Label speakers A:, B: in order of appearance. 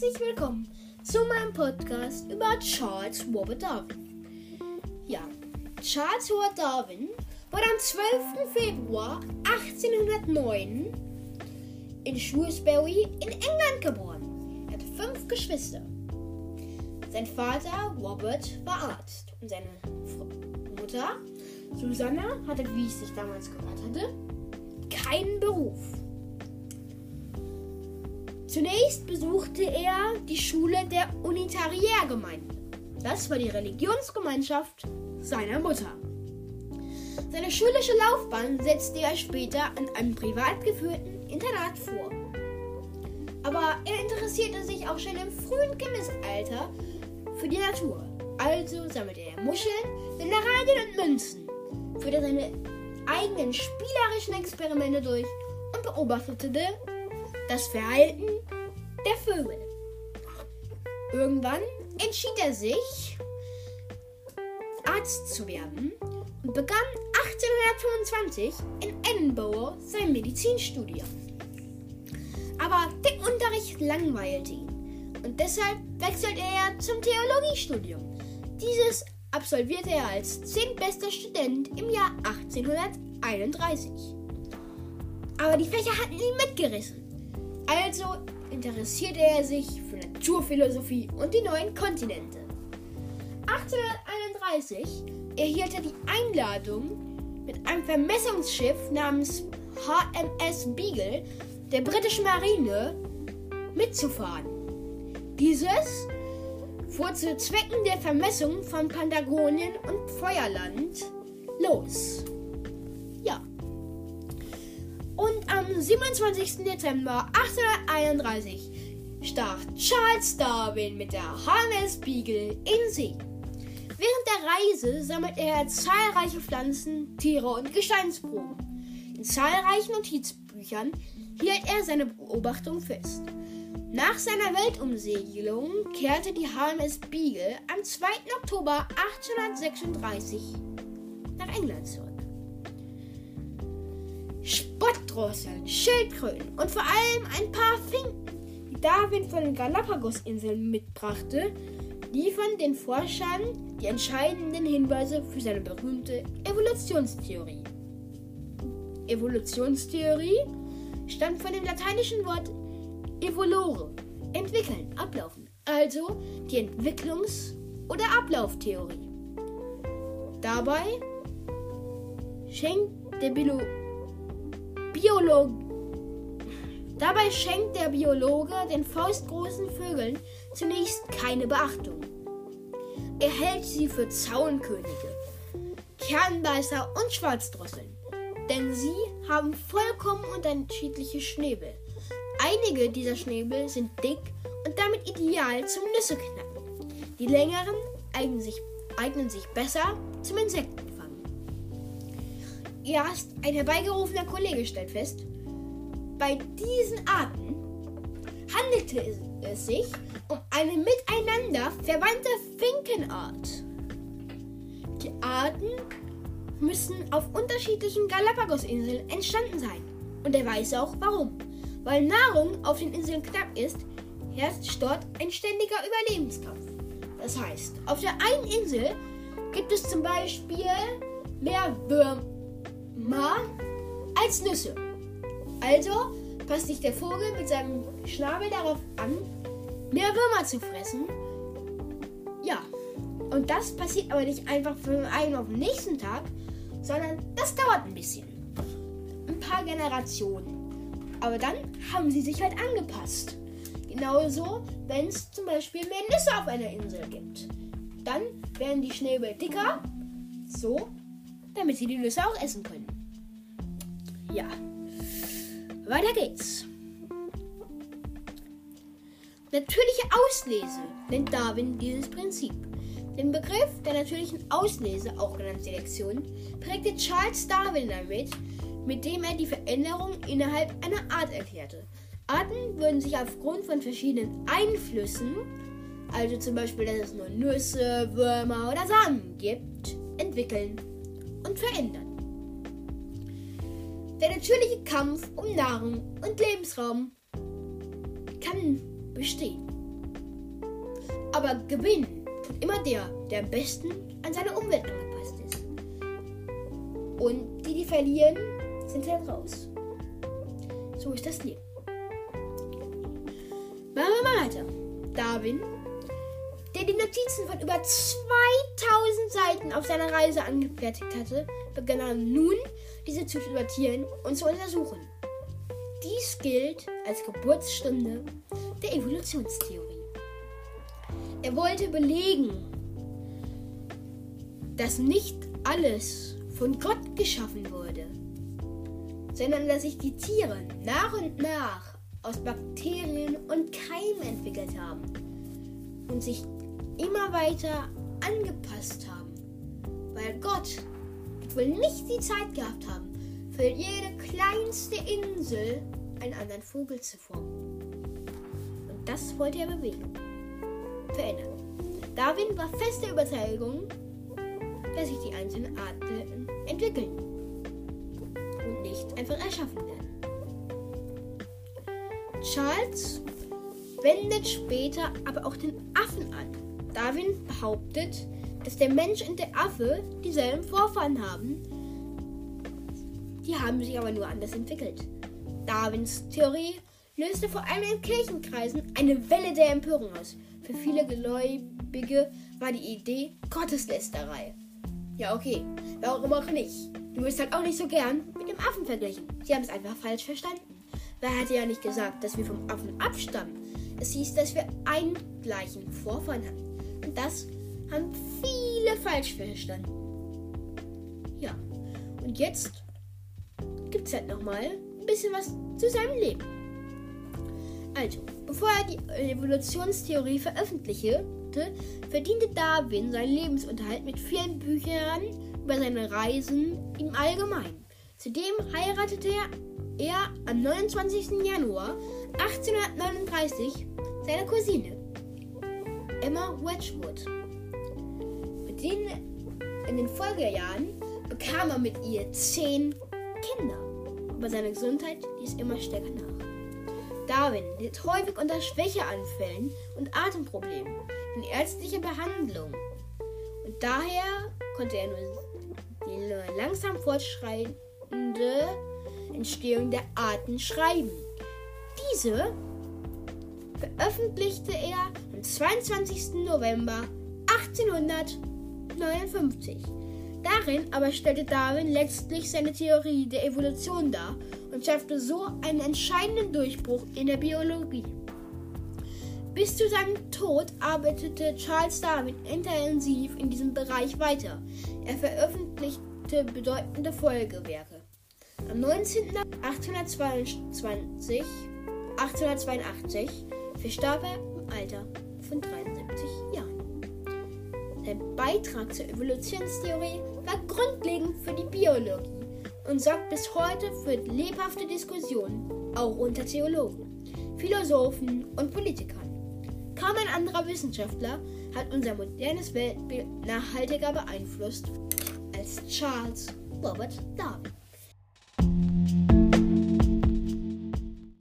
A: herzlich willkommen zu meinem Podcast über Charles Robert Darwin. Ja, Charles Robert Darwin wurde am 12. Februar 1809 in Shrewsbury in England geboren. Er hatte fünf Geschwister. Sein Vater Robert war Arzt und seine Mutter Susanna hatte, wie es sich damals gehört hatte, keinen Beruf. Zunächst besuchte er die Schule der Unitariergemeinde. Das war die Religionsgemeinschaft seiner Mutter. Seine schulische Laufbahn setzte er später an einem privat geführten Internat vor. Aber er interessierte sich auch schon im frühen Kindesalter für die Natur. Also sammelte er Muscheln, Mineralien und Münzen, führte seine eigenen spielerischen Experimente durch und beobachtete das Verhalten der Vögel. Irgendwann entschied er sich, Arzt zu werden und begann 1825 in Edinburgh sein Medizinstudium. Aber der Unterricht langweilte ihn und deshalb wechselte er zum Theologiestudium. Dieses absolvierte er als zehntbester Student im Jahr 1831. Aber die Fächer hatten ihn mitgerissen. Also interessierte er sich für Naturphilosophie und die neuen Kontinente. 1831 erhielt er die Einladung, mit einem Vermessungsschiff namens HMS Beagle der britischen Marine mitzufahren. Dieses fuhr zu Zwecken der Vermessung von Patagonien und Feuerland los. Am 27. Dezember 1831 stach Charles Darwin mit der HMS Beagle in See. Während der Reise sammelte er zahlreiche Pflanzen, Tiere und Gesteinsproben. In zahlreichen Notizbüchern hielt er seine Beobachtung fest. Nach seiner Weltumsegelung kehrte die HMS Beagle am 2. Oktober 1836 nach England zurück. Spottdrosseln, Schildkröten und vor allem ein paar Finken, die Darwin von den Galapagos-Inseln mitbrachte, liefern den Forschern die entscheidenden Hinweise für seine berühmte Evolutionstheorie. Evolutionstheorie stammt von dem lateinischen Wort evolore, entwickeln, ablaufen, also die Entwicklungs- oder Ablauftheorie. Dabei schenkt der Bilo Biologe Dabei schenkt der Biologe den faustgroßen Vögeln zunächst keine Beachtung. Er hält sie für Zaunkönige, Kernbeißer und Schwarzdrosseln, denn sie haben vollkommen unterschiedliche Schnäbel. Einige dieser Schnäbel sind dick und damit ideal zum Nüsse knacken. Die längeren eignen sich, eignen sich besser zum Insektenfang. Erst ein herbeigerufener Kollege stellt fest, bei diesen Arten handelte es sich um eine miteinander verwandte Finkenart. Die Arten müssen auf unterschiedlichen Galapagos-Inseln entstanden sein. Und er weiß auch warum. Weil Nahrung auf den Inseln knapp ist, herrscht dort ein ständiger Überlebenskampf. Das heißt, auf der einen Insel gibt es zum Beispiel mehr Würmer als Nüsse. Also passt sich der Vogel mit seinem Schnabel darauf an, mehr Würmer zu fressen. Ja, und das passiert aber nicht einfach von einem auf den nächsten Tag, sondern das dauert ein bisschen. Ein paar Generationen. Aber dann haben sie sich halt angepasst. Genauso, wenn es zum Beispiel mehr Nüsse auf einer Insel gibt. Dann werden die Schnäbel dicker, so, damit sie die Nüsse auch essen können. Ja. Weiter geht's. Natürliche Auslese nennt Darwin dieses Prinzip. Den Begriff der natürlichen Auslese, auch genannt Selektion, prägte Charles Darwin damit, mit dem er die Veränderung innerhalb einer Art erklärte. Arten würden sich aufgrund von verschiedenen Einflüssen, also zum Beispiel, dass es nur Nüsse, Würmer oder Samen gibt, entwickeln und verändern. Der natürliche Kampf um Nahrung und Lebensraum kann bestehen. Aber gewinnen tut immer der, der am besten an seine Umwelt angepasst ist. Und die, die verlieren, sind halt raus. So ist das Leben. Machen wir mal weiter. Darwin, der die Notizen von über 2000 Seiten auf seiner Reise angefertigt hatte, begann nun, diese zu sortieren und zu untersuchen. Dies gilt als Geburtsstunde der Evolutionstheorie. Er wollte belegen, dass nicht alles von Gott geschaffen wurde, sondern dass sich die Tiere nach und nach aus Bakterien und Keimen entwickelt haben und sich immer weiter angepasst haben, weil Gott wohl nicht die Zeit gehabt haben, für jede kleinste Insel einen anderen Vogel zu formen. Und das wollte er bewegen, verändern. Darwin war fest der Überzeugung, dass sich die einzelnen Arten entwickeln und nicht einfach erschaffen werden. Charles wendet später aber auch den Affen an. Darwin behauptet, dass der Mensch und der Affe dieselben Vorfahren haben. Die haben sich aber nur anders entwickelt. Darwins Theorie löste vor allem in Kirchenkreisen eine Welle der Empörung aus. Für viele Gläubige war die Idee Gotteslästerei. Ja, okay, warum auch nicht? Du wirst halt auch nicht so gern mit dem Affen verglichen. Sie haben es einfach falsch verstanden. Wer hatte ja nicht gesagt, dass wir vom Affen abstammen? Es hieß, dass wir einen gleichen Vorfahren haben. Das haben viele falsch verstanden. Ja, und jetzt gibt es halt nochmal ein bisschen was zu seinem Leben. Also, bevor er die Evolutionstheorie veröffentlichte, verdiente Darwin seinen Lebensunterhalt mit vielen Büchern über seine Reisen im Allgemeinen. Zudem heiratete er am 29. Januar 1839 seine Cousine Emma Wedgwood. Mit denen in den Folgejahren bekam er mit ihr zehn Kinder. Aber seine Gesundheit ließ immer stärker nach. Darwin litt häufig unter Schwächeanfällen und Atemproblemen in ärztlicher Behandlung. Und daher konnte er nur die langsam fortschreitende Entstehung der Arten schreiben. Diese veröffentlichte er am 22. November 1859. Darin aber stellte Darwin letztlich seine Theorie der Evolution dar und schaffte so einen entscheidenden Durchbruch in der Biologie. Bis zu seinem Tod arbeitete Charles Darwin intensiv in diesem Bereich weiter. Er veröffentlichte bedeutende Folgewerke. Am 19. 1822, 1882 verstarb er im Alter von 73 Jahren. Sein Beitrag zur Evolutionstheorie war grundlegend für die Biologie und sorgt bis heute für lebhafte Diskussionen, auch unter Theologen, Philosophen und Politikern. Kaum ein anderer Wissenschaftler hat unser modernes Weltbild nachhaltiger beeinflusst als Charles Robert Darwin.